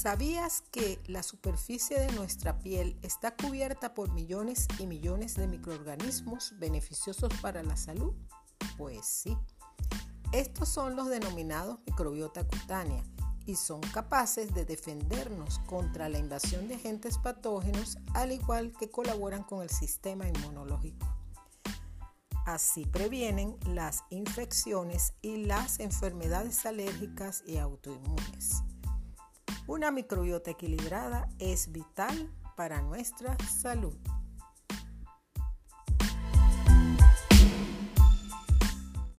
¿Sabías que la superficie de nuestra piel está cubierta por millones y millones de microorganismos beneficiosos para la salud? Pues sí. Estos son los denominados microbiota cutánea y son capaces de defendernos contra la invasión de agentes patógenos al igual que colaboran con el sistema inmunológico. Así previenen las infecciones y las enfermedades alérgicas y autoinmunes. Una microbiota equilibrada es vital para nuestra salud.